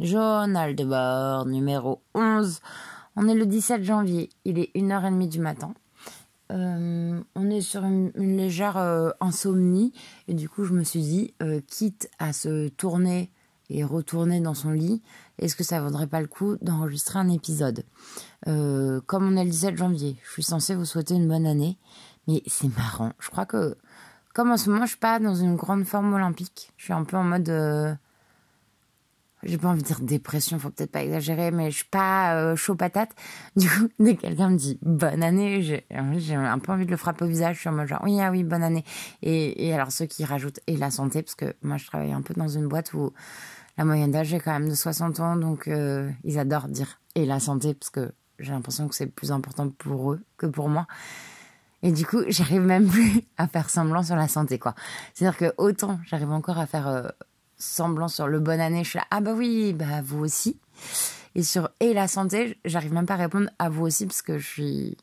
Journal de bord numéro 11. On est le 17 janvier, il est 1h30 du matin. Euh, on est sur une, légère euh, insomnie et du coup je me suis dit, euh, quitte à se tourner et retourner dans son lit, est-ce que ça vaudrait pas le coup d'enregistrer un épisode? Comme on est le 17 janvier, je suis censée vous souhaiter une bonne année, mais c'est marrant. Je crois que comme en ce moment je suis pas dans une grande forme olympique, je suis un peu en mode j'ai pas envie de dire dépression, faut peut-être pas exagérer, mais je suis pas euh, chaud patate. Du coup, dès que quelqu'un me dit bonne année, j'ai un peu envie de le frapper au visage. Je suis en mode genre oui, ah oui, bonne année. Et, alors ceux qui rajoutent et la santé, parce que moi je travaille un peu dans une boîte où la moyenne d'âge est quand même de 60 ans, donc euh, ils adorent dire et la santé, parce que j'ai l'impression que c'est plus important pour eux que pour moi. Et du coup, j'arrive même plus à faire semblant sur la santé, quoi. C'est-à-dire que autant j'arrive encore à faire euh, semblant sur le bonne année, je suis là, ah bah oui, bah vous aussi. Et sur et la santé, j'arrive même pas à répondre à vous aussi parce que je suis,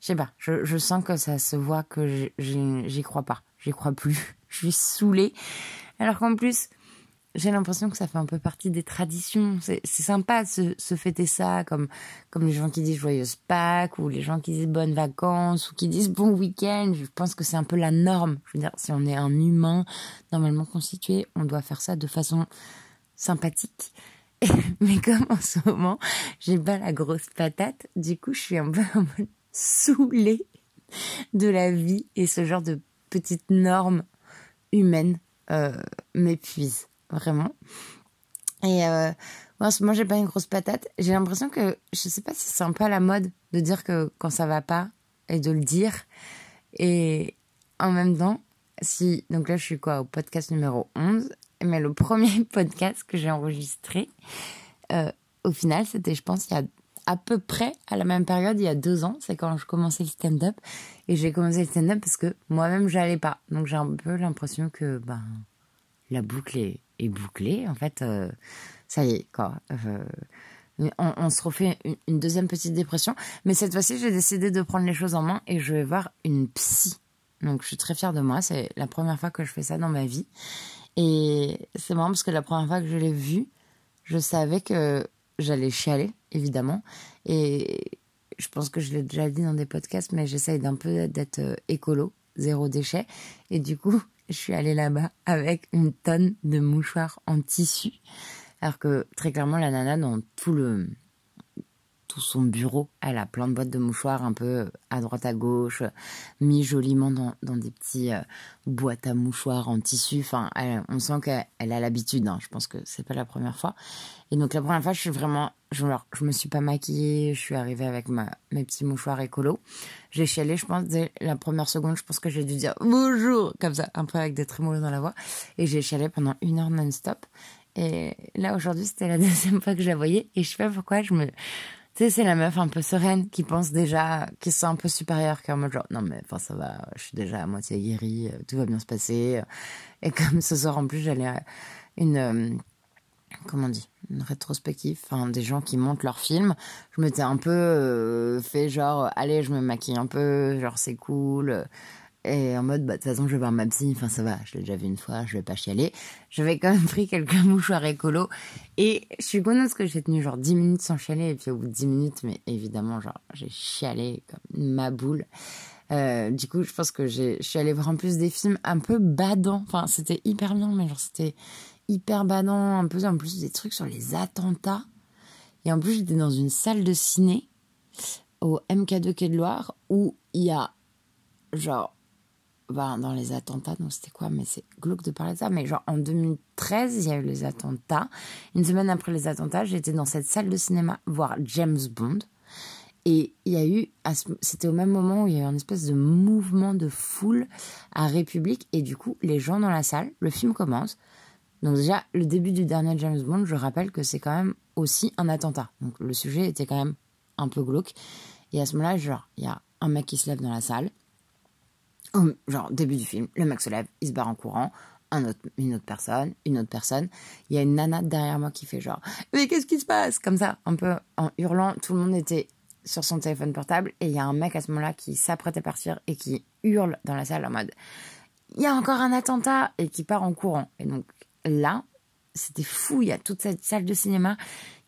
je sais pas, je, je sens que ça se voit que j'y crois pas, j'y crois plus, je suis saoulée. Alors qu'en plus, j'ai l'impression que ça fait un peu partie des traditions. C'est sympa de se, fêter ça, comme, les gens qui disent joyeuse Pâques, ou les gens qui disent bonnes vacances, ou qui disent bon week-end. Je pense que c'est un peu la norme. Je veux dire, si on est un humain normalement constitué, on doit faire ça de façon sympathique. Mais comme en ce moment, j'ai pas la grosse patate, du coup, je suis un peu saoulée de la vie et ce genre de petites normes humaines euh, m'épuisent vraiment. Et euh, moi, moi, j'ai pas une grosse patate. J'ai l'impression que, je sais pas si c'est un peu à la mode de dire que quand ça va pas et de le dire. Et en même temps, si, donc là, je suis quoi, au podcast numéro 11. Mais le premier podcast que j'ai enregistré, euh, au final, c'était, je pense, il y a à peu près à la même période, il y a deux ans. C'est quand je commençais le stand-up. Et j'ai commencé le stand-up parce que moi-même, j'allais pas. Donc j'ai un peu l'impression que, ben, la boucle est, est bouclée. En fait, euh, ça y est, quoi. Euh, on, se refait une, deuxième petite dépression. Mais cette fois-ci, j'ai décidé de prendre les choses en main et je vais voir une psy. Donc, je suis très fière de moi. C'est la première fois que je fais ça dans ma vie. Et c'est marrant parce que la première fois que je l'ai vue, je savais que j'allais chialer, évidemment. Et je pense que je l'ai déjà dit dans des podcasts, mais j'essaye d'un peu d'être euh, écolo, zéro déchet. Et du coup, je suis allée là-bas avec une tonne de mouchoirs en tissu. Alors que très clairement, la nana, dans tout le tout son bureau, elle a plein de boîtes de mouchoirs un peu à droite à gauche, mis joliment dans, dans des petits euh, boîtes à mouchoirs en tissu. Enfin, on sent qu'elle a l'habitude. Hein. Je pense que c'est pas la première fois. Et donc la première fois, je suis vraiment, je, me suis pas maquillée, je suis arrivée avec ma, mes petits mouchoirs écolo. J'ai chialé, je pense, dès la première seconde, je pense que j'ai dû dire bonjour, comme ça, un peu avec des trémolos dans la voix. Et j'ai chialé pendant une heure non-stop. Et là, aujourd'hui, c'était la deuxième fois que je la voyais. Et je sais pas pourquoi, je me, tu sais, c'est la meuf un peu sereine qui pense déjà, qui se sent un peu supérieure, qui est en mode genre, non mais enfin ça va, je suis déjà à moitié guérie, euh, tout va bien se passer. Et comme ce soir en plus, j'allais à une, euh, comment on dit, une rétrospective, enfin des gens qui montent leurs films. Je m'étais un peu euh, fait genre, allez, je me maquille un peu, genre c'est cool. Et en mode, bah, de toute façon, je vais voir ma psy, enfin, ça va, je l'ai déjà vu une fois, je vais pas chialer. J'avais quand même pris quelques mouchoirs écolo. Et je suis contente parce que j'ai tenu genre 10 minutes sans chialer. Et puis au bout de 10 minutes, mais évidemment, genre, j'ai chialé comme ma boule. Euh, du coup, je pense que j'ai, je suis allée voir en plus des films un peu badants. Enfin, c'était hyper bien, mais genre, c'était hyper badant. Un peu, en plus, des trucs sur les attentats. Et en plus, j'étais dans une salle de ciné au MK2 Quai de Loire où il y a genre bah, dans les attentats, donc c'était quoi Mais c'est glauque de parler de ça. Mais genre en 2013, il y a eu les attentats. Une semaine après les attentats, j'étais dans cette salle de cinéma voir James Bond. Et il y a eu, c'était au même moment où il y a eu un espèce de mouvement de foule à République. Et du coup, les gens dans la salle, le film commence. Donc déjà, le début du dernier James Bond, je rappelle que c'est quand même aussi un attentat. Donc le sujet était quand même un peu glauque. Et à ce moment-là, genre, il y a un mec qui se lève dans la salle genre, début du film, le mec se lève, il se barre en courant, une autre personne, une autre personne. Il y a une nana derrière moi qui fait genre, mais qu'est-ce qui se passe? Comme ça, un peu en hurlant, tout le monde était sur son téléphone portable et il y a un mec à ce moment-là qui s'apprête à partir et qui hurle dans la salle en mode, il y a encore un attentat et qui part en courant. Et donc là, c'était fou. Il y a toute cette salle de cinéma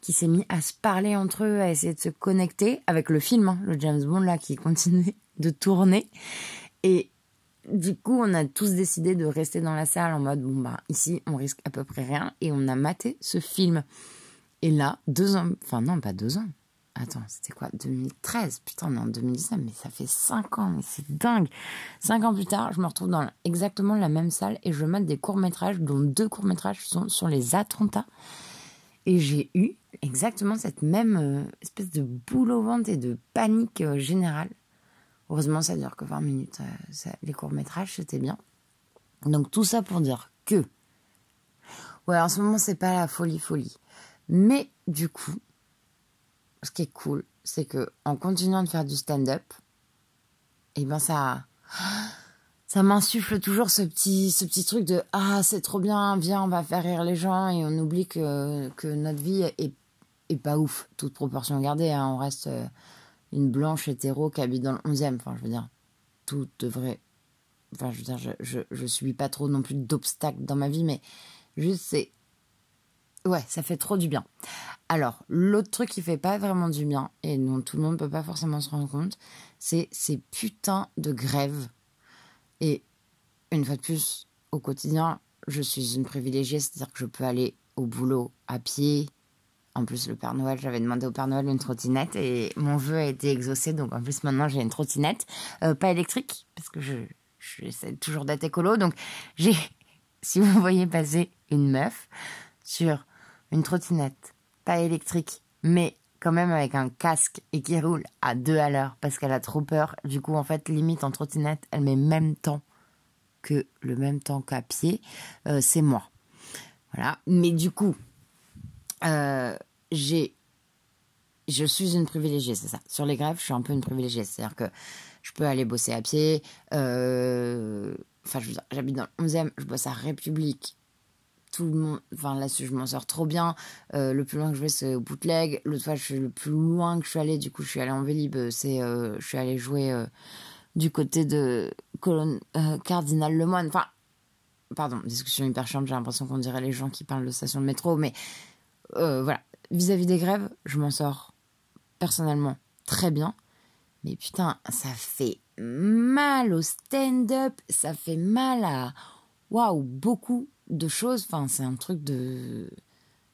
qui s'est mis à se parler entre eux, à essayer de se connecter avec le film, hein, le James Bond là qui continuait de tourner. Et du coup, on a tous décidé de rester dans la salle en mode bon bah ici on risque à peu près rien et on a maté ce film. Et là, deux ans, enfin non pas deux ans. Attends, c'était quoi 2013 Putain, on est en 2019, mais ça fait cinq ans, mais c'est dingue. Cinq ans plus tard, je me retrouve dans exactement la même salle et je mate des courts métrages, dont deux courts métrages sont sur les attentats. Et j'ai eu exactement cette même euh, espèce de boule au ventre et de panique euh, générale Heureusement, ça dure que 20 minutes. Euh, les courts-métrages, c'était bien. Donc, tout ça pour dire que. Ouais, en ce moment, c'est pas la folie, folie. Mais, du coup, ce qui est cool, c'est que en continuant de faire du stand-up, eh ben, ça. Ça m'insuffle toujours ce petit, ce truc de Ah, c'est trop bien, viens, on va faire rire les gens et on oublie que, notre vie est, pas ouf, toute proportion gardée. Hein, on reste. Euh, une blanche hétéro qui habite dans le 11e. Enfin, je veux dire, tout devrait. Enfin, je veux dire, je, je, je subis pas trop non plus d'obstacles dans ma vie, mais juste, c'est. Ouais, ça fait trop du bien. Alors, l'autre truc qui fait pas vraiment du bien, et dont tout le monde peut pas forcément se rendre compte, c'est ces putains de grèves. Et une fois de plus, au quotidien, je suis une privilégiée, c'est-à-dire que je peux aller au boulot à pied, en plus, le Père Noël, j'avais demandé au Père Noël une trottinette et mon vœu a été exaucé. Donc, en plus, maintenant, j'ai une trottinette. Euh, pas électrique, parce que je, j'essaie toujours d'être écolo. Donc, j'ai, si vous voyez passer une meuf sur une trottinette, pas électrique, mais quand même avec un casque et qui roule à deux à l'heure parce qu'elle a trop peur. Du coup, en fait, limite en trottinette, elle met même temps que le même temps qu'à pied. Euh, c'est moi. Voilà. Mais du coup, euh, j'ai, je suis une privilégiée, c'est ça. Sur les grèves, je suis un peu une privilégiée. C'est-à-dire que je peux aller bosser à pied. Euh, enfin, j'habite dans le 11e, je bosse à République. Tout le monde, enfin là-dessus, je m'en sors trop bien. Euh, le plus loin que je vais, c'est au bootleg. L'autre fois, je suis le plus loin que je suis allée, du coup, je suis allée en Vélib. C'est, je suis allée jouer du côté de Colonne, Cardinal Lemoine. Enfin, pardon, discussion hyper chiante. J'ai l'impression qu'on dirait les gens qui parlent de station de métro, mais euh, voilà, vis-à-vis des grèves, je m'en sors personnellement très bien. Mais putain, ça fait mal au stand-up, ça fait mal à waouh, beaucoup de choses. Enfin, c'est un truc de.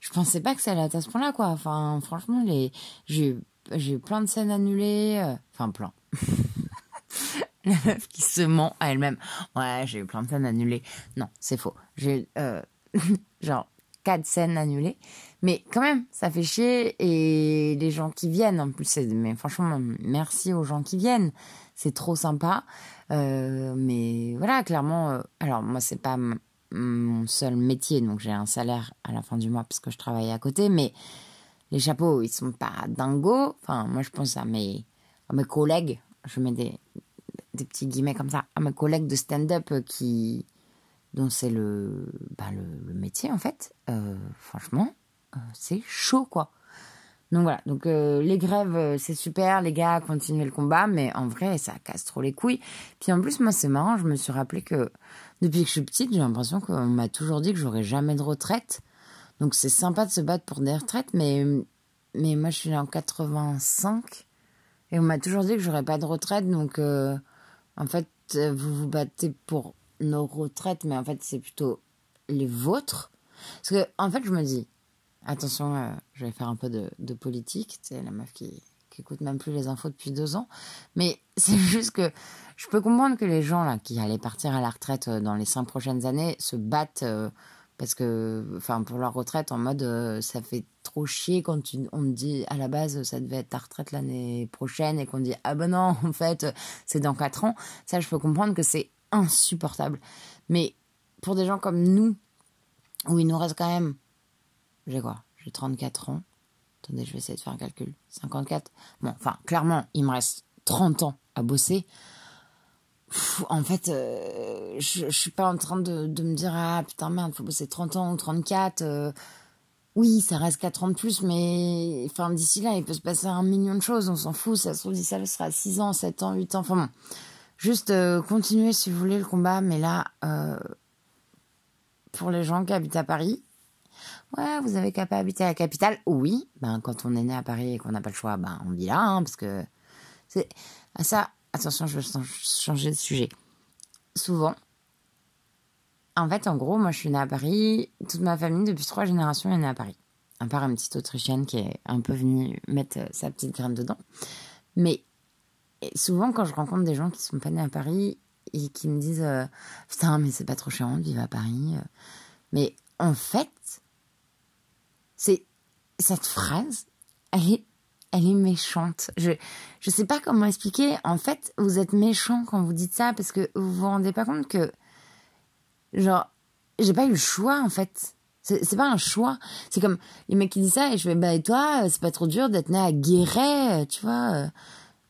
Je pensais pas que ça allait à ce point-là, quoi. Enfin, franchement, les... j'ai eu plein de scènes annulées. Euh, enfin, plein. La meuf qui se ment à elle-même. Ouais, j'ai eu plein de scènes annulées. Non, c'est faux. J'ai euh, genre quatre scènes annulées. Mais quand même, ça fait chier. Et les gens qui viennent, en plus, mais franchement, merci aux gens qui viennent. C'est trop sympa. Euh, mais voilà, clairement, euh, alors moi, c'est pas mon seul métier, donc j'ai un salaire à la fin du mois parce que je travaille à côté, mais les chapeaux, ils sont pas dingos. Enfin, moi, je pense à mes, à mes collègues, je mets des, des petits guillemets comme ça, à mes collègues de stand-up qui, dont c'est le, bah le, métier en fait. Euh, franchement, euh, c'est chaud quoi. Donc voilà, donc euh, les grèves c'est super, les gars continuez le combat, mais en vrai ça casse trop les couilles. Puis en plus moi c'est marrant, je me suis rappelé que depuis que je suis petite j'ai l'impression qu'on m'a toujours dit que j'aurais jamais de retraite. Donc c'est sympa de se battre pour des retraites, mais mais moi je suis en 85 et on m'a toujours dit que j'aurais pas de retraite, donc en fait vous vous battez pour nos retraites, mais en fait, c'est plutôt les vôtres. Parce que, en fait, je me dis, attention, euh, je vais faire un peu de, de politique, c'est la meuf qui, qui écoute même plus les infos depuis deux ans. Mais c'est juste que je peux comprendre que les gens là qui allaient partir à la retraite euh, dans les cinq prochaines années se battent euh, parce que, pour leur retraite en mode ça fait trop chier quand on dit à la base ça devait être ta retraite l'année prochaine et qu'on dit ah ben non en fait c'est dans quatre ans. Ça, je peux comprendre que c'est insupportable. Mais pour des gens comme nous, où il nous reste quand même. J'ai quoi? J'ai 34 ans. Attendez, je vais essayer de faire un calcul. 54. Bon, enfin, clairement, il me reste 30 ans à bosser. en fait, euh, je, je, suis pas en train de, me dire Ah putain, merde, faut bosser 30 ans ou 34. Euh, oui, ça reste 4 ans de plus, mais enfin, d'ici là, il peut se passer un million de choses. On s'en fout. Ça se trouve, d'ici là, sera 6 ans, 7 ans, 8 ans. Enfin bon. Juste euh, continuer si vous voulez le combat, mais là, euh, pour les gens qui habitent à Paris, Ouais, vous avez qu'à pas habiter à la capitale. Oui, ben quand on est né à Paris et qu'on n'a pas le choix, ben on vit là, hein, parce que c'est à ça. Attention, je vais changer de sujet. Souvent, en fait, en gros, moi, je suis née à Paris. Toute ma famille, depuis trois générations, est née à Paris. À part une petite Autrichienne qui est un peu venue mettre sa petite graine dedans. Mais souvent, quand je rencontre des gens qui sont pas nés à Paris et qui me disent euh, Putain, mais c'est pas trop chiant de vivre à Paris. Euh. Mais en fait, c'est cette phrase, elle est, méchante. Je je sais pas comment expliquer. En fait, vous êtes méchant quand vous dites ça parce que vous vous rendez pas compte que genre j'ai pas eu le choix en fait. C'est pas un choix. C'est comme les mecs qui disent ça et je fais bah et toi c'est pas trop dur d'être né à Guéret, tu vois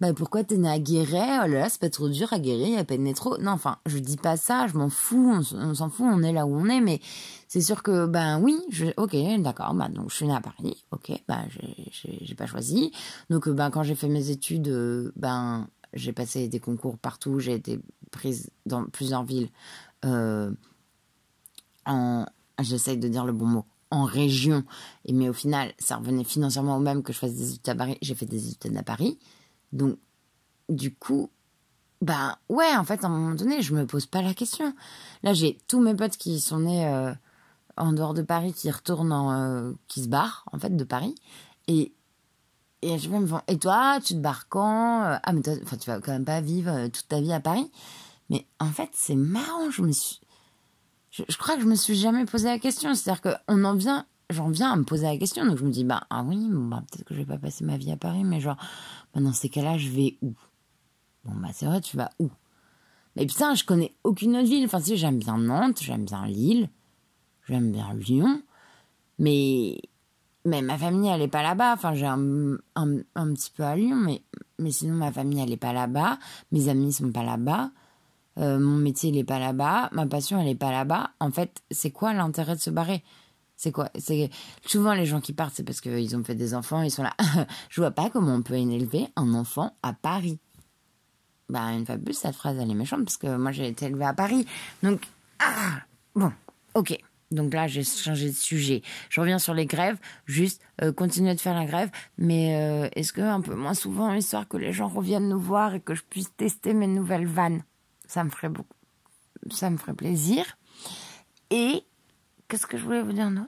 bah pourquoi t'es né à Guéret? Oh là là, c'est pas trop dur à Guéret, y a pas de trop. Non, enfin, je dis pas ça, je m'en fous, on, s'en fout, on est là où on est, mais c'est sûr que, ben oui, ok, d'accord, bah donc je suis né à Paris, ok, ben j'ai pas choisi. Donc ben quand j'ai fait mes études, ben j'ai passé des concours partout, j'ai été prise dans plusieurs villes. Euh, en, j'essaye de dire le bon mot, en région. Et mais au final, ça revenait financièrement au même que je fasse des études à Paris. J'ai fait des études à Paris. Donc, du coup, bah ouais, en fait, à un moment donné, je me pose pas la question. Là, j'ai tous mes potes qui sont nés euh, en dehors de Paris, qui retournent, en, euh, qui se barrent, en fait, de Paris. Et, et je me et toi, tu te barres quand euh, Ah, mais toi, tu vas quand même pas vivre toute ta vie à Paris. Mais en fait, c'est marrant, je me suis. Je, je, crois que je me suis jamais posé la question. C'est-à-dire qu'on en vient j'en viens à me poser la question. Donc je me dis, bah, ah oui, bah, peut-être que je vais pas passer ma vie à Paris, mais genre, bah, dans ces cas-là, je vais où? Bon, bah, c'est vrai, tu vas où? Mais putain, je connais aucune autre ville. Enfin, si, j'aime bien Nantes, j'aime bien Lille, j'aime bien Lyon, mais, mais ma famille, elle est pas là-bas. Enfin, j'ai un, un, petit peu à Lyon, mais, mais sinon, ma famille, elle est pas là-bas. Mes amis sont pas là-bas. Euh, mon métier, il est pas là-bas. Ma passion, elle est pas là-bas. En fait, c'est quoi l'intérêt de se barrer? C'est quoi? C'est souvent les gens qui partent, c'est parce qu'ils ont fait des enfants, ils sont là. je vois pas comment on peut élever un enfant à Paris. Bah une plus, cette phrase elle est méchante parce que moi j'ai été élevée à Paris. Donc ah bon, ok. Donc là j'ai changé de sujet. Je reviens sur les grèves. Juste euh, continuer de faire la grève, mais euh, est-ce que un peu moins souvent histoire que les gens reviennent nous voir et que je puisse tester mes nouvelles vannes? Ça me ferait beaucoup, ça me ferait plaisir. Et Qu'est-ce que je voulais vous dire d'autre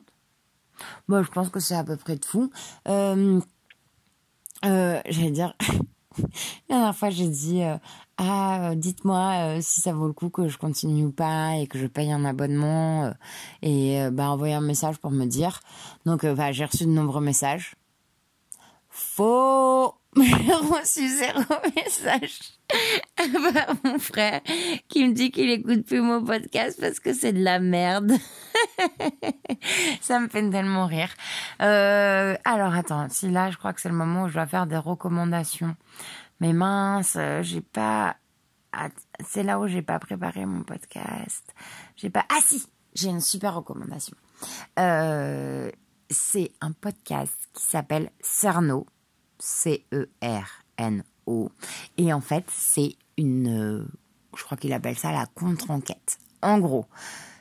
Bon, je pense que c'est à peu près de fou. Euh, euh, J'allais dire, la dernière fois j'ai dit euh, ah dites-moi euh, si ça vaut le coup que je continue ou pas et que je paye un abonnement et bah envoyez un message pour me dire. Donc bah, j'ai reçu de nombreux messages. Faux j'ai reçu zéro message par mon frère qui me dit qu'il écoute plus mon podcast parce que c'est de la merde. Ça me fait tellement rire. Euh, alors attends, si là je crois que c'est le moment où je dois faire des recommandations. Mais mince, j'ai pas. C'est là où j'ai pas préparé mon podcast. J'ai pas. Ah si, j'ai une super recommandation. Euh, c'est un podcast qui s'appelle Cerno C-E-R-N-O. Et en fait, c'est une, euh, je crois qu'il appelle ça la contre-enquête. En gros,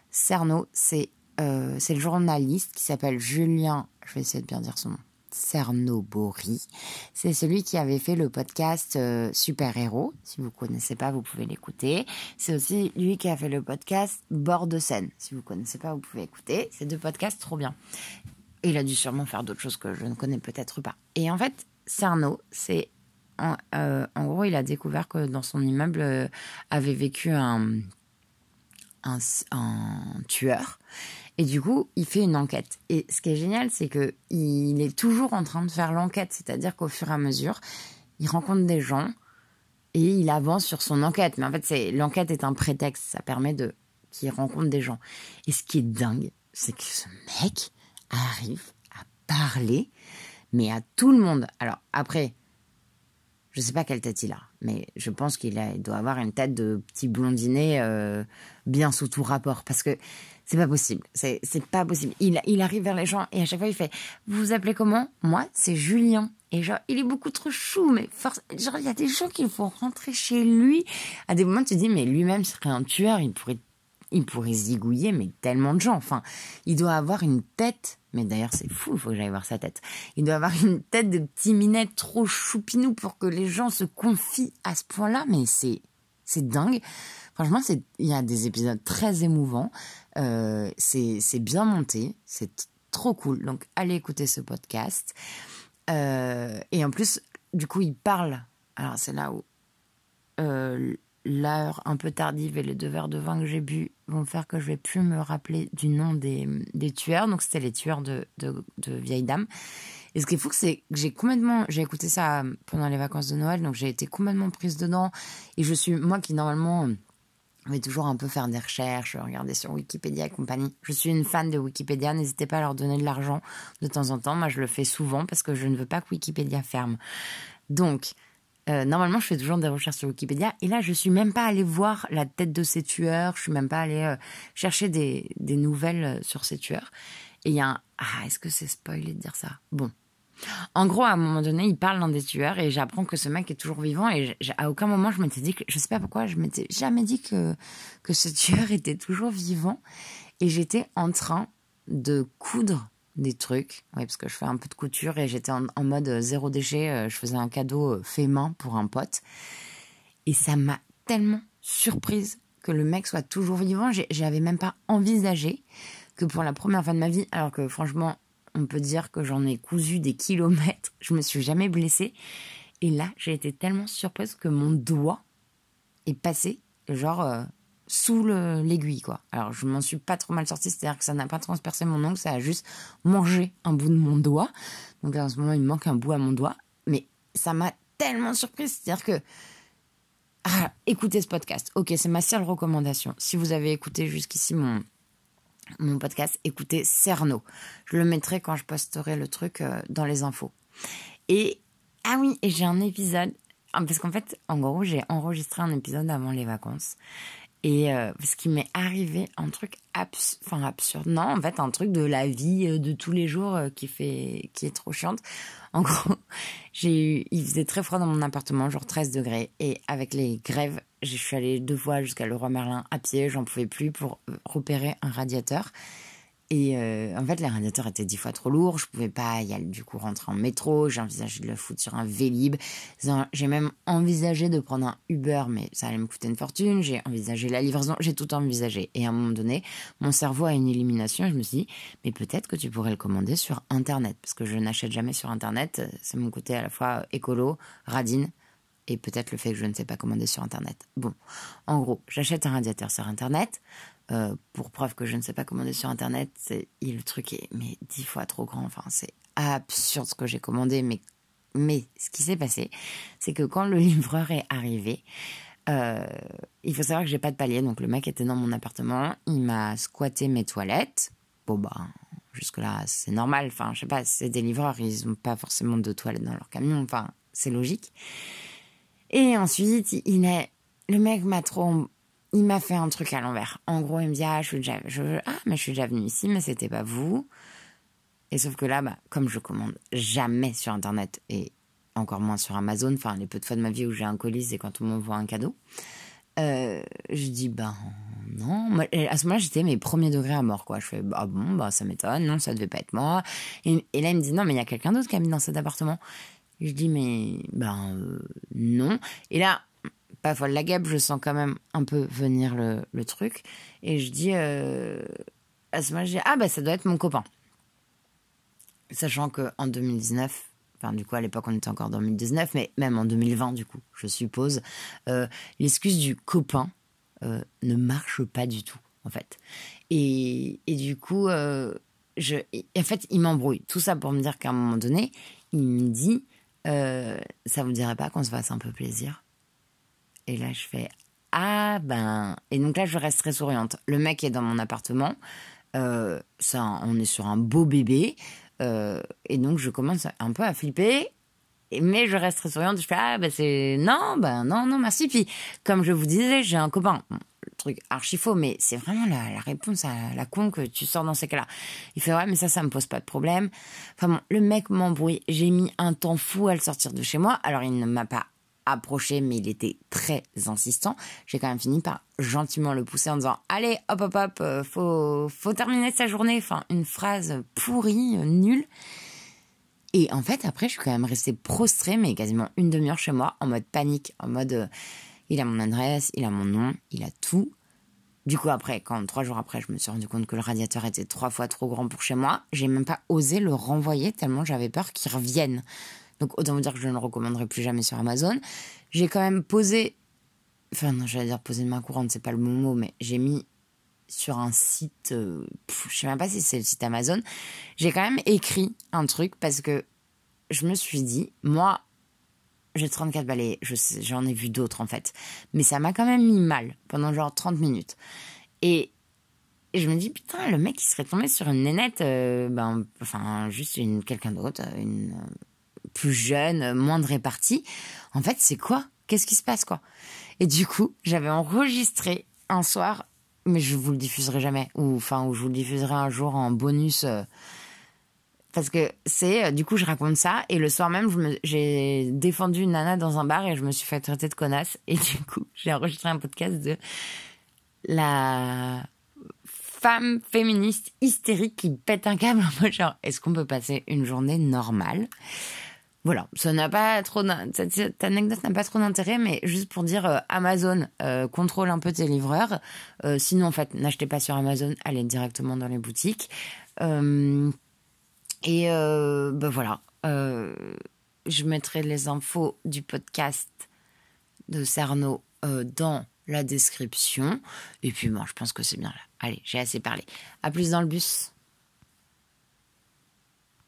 Cerno, c'est euh, c'est le journaliste qui s'appelle Julien, je vais essayer de bien dire son nom, Cernobori. C'est celui qui avait fait le podcast euh, Super Héros. Si vous connaissez pas, vous pouvez l'écouter. C'est aussi lui qui a fait le podcast Bord de scène. Si vous connaissez pas, vous pouvez écouter. C'est deux podcasts trop bien. il a dû sûrement faire d'autres choses que je ne connais peut-être pas. Et en fait, Cerno, c'est euh, en, gros, il a découvert que dans son immeuble euh, avait vécu un, un, tueur. Et du coup, il fait une enquête. Et ce qui est génial, c'est que il est toujours en train de faire l'enquête, c'est-à-dire qu'au fur et à mesure, il rencontre des gens et il avance sur son enquête. Mais en fait, c'est l'enquête est un prétexte. Ça permet de qu'il rencontre des gens. Et ce qui est dingue, c'est que ce mec arrive à parler mais à tout le monde. Alors après, je sais pas quelle tête il a, mais je pense qu'il doit avoir une tête de petit blondinet euh, bien sous tout rapport, parce que c'est pas possible, c'est pas possible. Il, il arrive vers les gens et à chaque fois il fait, vous vous appelez comment? Moi, c'est Julien. Et genre, il est beaucoup trop chou, mais force, genre, il y a des gens qui font rentrer chez lui. À des moments, tu te dis, mais lui-même serait un tueur, il pourrait il pourrait zigouiller, mais tellement de gens. Enfin, il doit avoir une tête, mais d'ailleurs c'est fou, il faut que j'aille voir sa tête. Il doit avoir une tête de petit minette trop choupinou pour que les gens se confient à ce point-là, mais c'est c'est dingue. Franchement, c'est il y a des épisodes très émouvants. Euh, c'est bien monté, c'est trop cool. Donc allez écouter ce podcast. Euh, et en plus, du coup, il parle. Alors c'est là où euh, l'heure un peu tardive et les deux verres de vin que j'ai bu vont faire que je vais plus me rappeler du nom des, des tueurs. Donc c'était les tueurs de, de, vieilles dames. Et ce qui est fou, c'est que j'ai complètement, j'ai écouté ça pendant les vacances de Noël, donc j'ai été complètement prise dedans. Et je suis, moi qui normalement vais toujours un peu faire des recherches, regarder sur Wikipédia et compagnie. Je suis une fan de Wikipédia, n'hésitez pas à leur donner de l'argent de temps en temps. Moi, je le fais souvent parce que je ne veux pas que Wikipédia ferme. Donc, euh, normalement, je fais toujours des recherches sur Wikipédia. Et là, je suis même pas allée voir la tête de ces tueurs. Je suis même pas allée euh, chercher des, nouvelles euh, sur ces tueurs. Et il y a un... Ah, est-ce que c'est spoilé de dire ça? Bon. En gros, à un moment donné, il parle d'un des tueurs et j'apprends que ce mec est toujours vivant et à aucun moment je m'étais dit que, je sais pas pourquoi, je m'étais jamais dit que, que ce tueur était toujours vivant et j'étais en train de coudre des trucs. Oui, parce que je fais un peu de couture et j'étais en, mode euh, zéro déchet. Euh, je faisais un cadeau euh, fait main pour un pote. Et ça m'a tellement surprise que le mec soit toujours vivant. J'avais même pas envisagé que pour la première fois de ma vie, alors que franchement, on peut dire que j'en ai cousu des kilomètres, je me suis jamais blessée. Et là, j'ai été tellement surprise que mon doigt est passé, genre, sous l'aiguille, quoi. Alors, je m'en suis pas trop mal sortie, c'est-à-dire que ça n'a pas transpercé mon ongle, ça a juste mangé un bout de mon doigt. Donc là, en ce moment, il me manque un bout à mon doigt. Mais ça m'a tellement surprise, c'est-à-dire que. Ah, écoutez ce podcast. Ok, c'est ma seule recommandation. Si vous avez écouté jusqu'ici mon, mon podcast, écoutez Cerno. Je le mettrai quand je posterai le truc euh, dans les infos. Et. Ah oui, et j'ai un épisode. Parce qu'en fait, en gros, j'ai enregistré un épisode avant les vacances. Et euh, ce qui m'est arrivé, un truc abs enfin absurde, non, en fait, un truc de la vie euh, de tous les jours euh, qui fait, qui est trop chiante. En gros, j'ai eu, il faisait très froid dans mon appartement, genre 13 degrés, et avec les grèves, je suis allée deux fois jusqu'à Leroy Merlin à pied, j'en pouvais plus pour repérer un radiateur. Et euh, en fait, les radiateurs étaient dix fois trop lourds. Je pouvais pas y aller, du coup, rentrer en métro. J'ai envisagé de le foutre sur un Vélib. J'ai même envisagé de prendre un Uber, mais ça allait me coûter une fortune. J'ai envisagé la livraison. J'ai tout envisagé. Et à un moment donné, mon cerveau a une élimination. je me suis dit, mais peut-être que tu pourrais le commander sur Internet. Parce que je n'achète jamais sur Internet. C'est mon côté à la fois écolo, radine, et peut-être le fait que je ne sais pas commander sur Internet. Bon, en gros, j'achète un radiateur sur Internet. Euh, pour preuve que je ne sais pas commander sur internet, c'est le truc est mais dix fois trop grand. Enfin, c'est absurde ce que j'ai commandé, mais mais ce qui s'est passé, c'est que quand le livreur est arrivé, euh, il faut savoir que j'ai pas de palier, donc le mec était dans mon appartement, il m'a squatté mes toilettes. Bon bah jusque là c'est normal. Enfin, je sais pas, c'est des livreurs, ils ont pas forcément de toilettes dans leur camion. Enfin, c'est logique. Et ensuite, il est, le mec m'a trop il m'a fait un truc à l'envers. En gros, il me dit ah je suis déjà ah mais je suis déjà venu ici mais c'était pas vous. Et sauf que là bah comme je commande jamais sur internet et encore moins sur Amazon, enfin les peu de fois de ma vie où j'ai un colis c'est quand on m'envoie un cadeau. Euh, je dis ben non. à ce moment-là, j'étais mes premiers degrés à mort quoi. Je fais bah bon bah ça m'étonne, non ça devait pas être moi. Et, là il me dit non mais il y a quelqu'un d'autre qui a mis dans cet appartement. Je dis mais ben euh, non. Et là pas folle la guêpe, je sens quand même un peu venir le, le truc. Et je dis, euh, à ce moment, je dis, ah bah ça doit être mon copain. Sachant qu'en 2019, enfin du coup à l'époque on était encore en 2019, mais même en 2020 du coup, je suppose, euh, l'excuse du copain ne marche pas du tout en fait. Et, et du coup, je, en fait, il m'embrouille. Tout ça pour me dire qu'à un moment donné, il me dit, ça vous dirait pas qu'on se fasse un peu plaisir? Et là, je fais Ah ben. Et donc là, je reste très souriante. Le mec est dans mon appartement. Euh, ça, on est sur un beau bébé. Euh, et donc, je commence un peu à flipper. Mais je reste très souriante. Je fais Ah ben c'est. Non, ben non, non, merci. Puis, comme je vous disais, j'ai un copain. le truc archi faux, mais c'est vraiment la, réponse à la con que tu sors dans ces cas-là. Il fait ouais, mais ça, ça me pose pas de problème. Enfin bon, le mec m'embrouille. J'ai mis un temps fou à le sortir de chez moi. Alors il ne m'a pas approché, mais il était très insistant. J'ai quand même fini par gentiment le pousser en disant Allez, hop, hop, hop, euh, faut, faut terminer sa journée. Enfin, une phrase pourrie, nulle. Et en fait, après, je suis quand même restée prostrée, mais quasiment une demi-heure chez moi, en mode panique, en mode euh, il a mon adresse, il a mon nom, il a tout. Du coup, après, quand trois jours après, je me suis rendu compte que le radiateur était trois fois trop grand pour chez moi, j'ai même pas osé le renvoyer tellement j'avais peur qu'il revienne. Donc, autant vous dire que je ne le recommanderai plus jamais sur Amazon. J'ai quand même posé, enfin, non, j'allais dire poser de main courante, c'est pas le bon mot, mais j'ai mis sur un site, euh, je sais même pas si c'est le site Amazon, j'ai quand même écrit un truc parce que je me suis dit, moi, j'ai 34 balais, j'en ai vu d'autres en fait, mais ça m'a quand même mis mal pendant genre 30 minutes. Et, je me dis, putain, le mec il serait tombé sur une nénette, euh, ben, enfin, juste quelqu'un d'autre, une euh, plus jeune, moins de répartie. En fait, c'est quoi? Qu'est-ce qui se passe quoi? Et du coup, j'avais enregistré un soir mais je vous le diffuserai jamais. Ou enfin ou je vous le diffuserai un jour en bonus euh, parce que c'est euh, du coup je raconte ça et le soir même j'ai défendu une nana dans un bar et je me suis fait traiter de connasse. Et du coup j'ai enregistré un podcast de la femme féministe hystérique qui pète un câble en mode genre est-ce qu'on peut passer une journée normale? Voilà, ça n'a pas trop cette, anecdote n'a pas trop d'intérêt, mais juste pour dire euh, Amazon euh, contrôle un peu tes livreurs. Euh, sinon, en fait, n'achetez pas sur Amazon, allez directement dans les boutiques. et ben voilà, je mettrai les infos du podcast de Cerno dans la description. Et puis, je pense que c'est bien là. Allez, j'ai assez parlé. À plus dans le bus.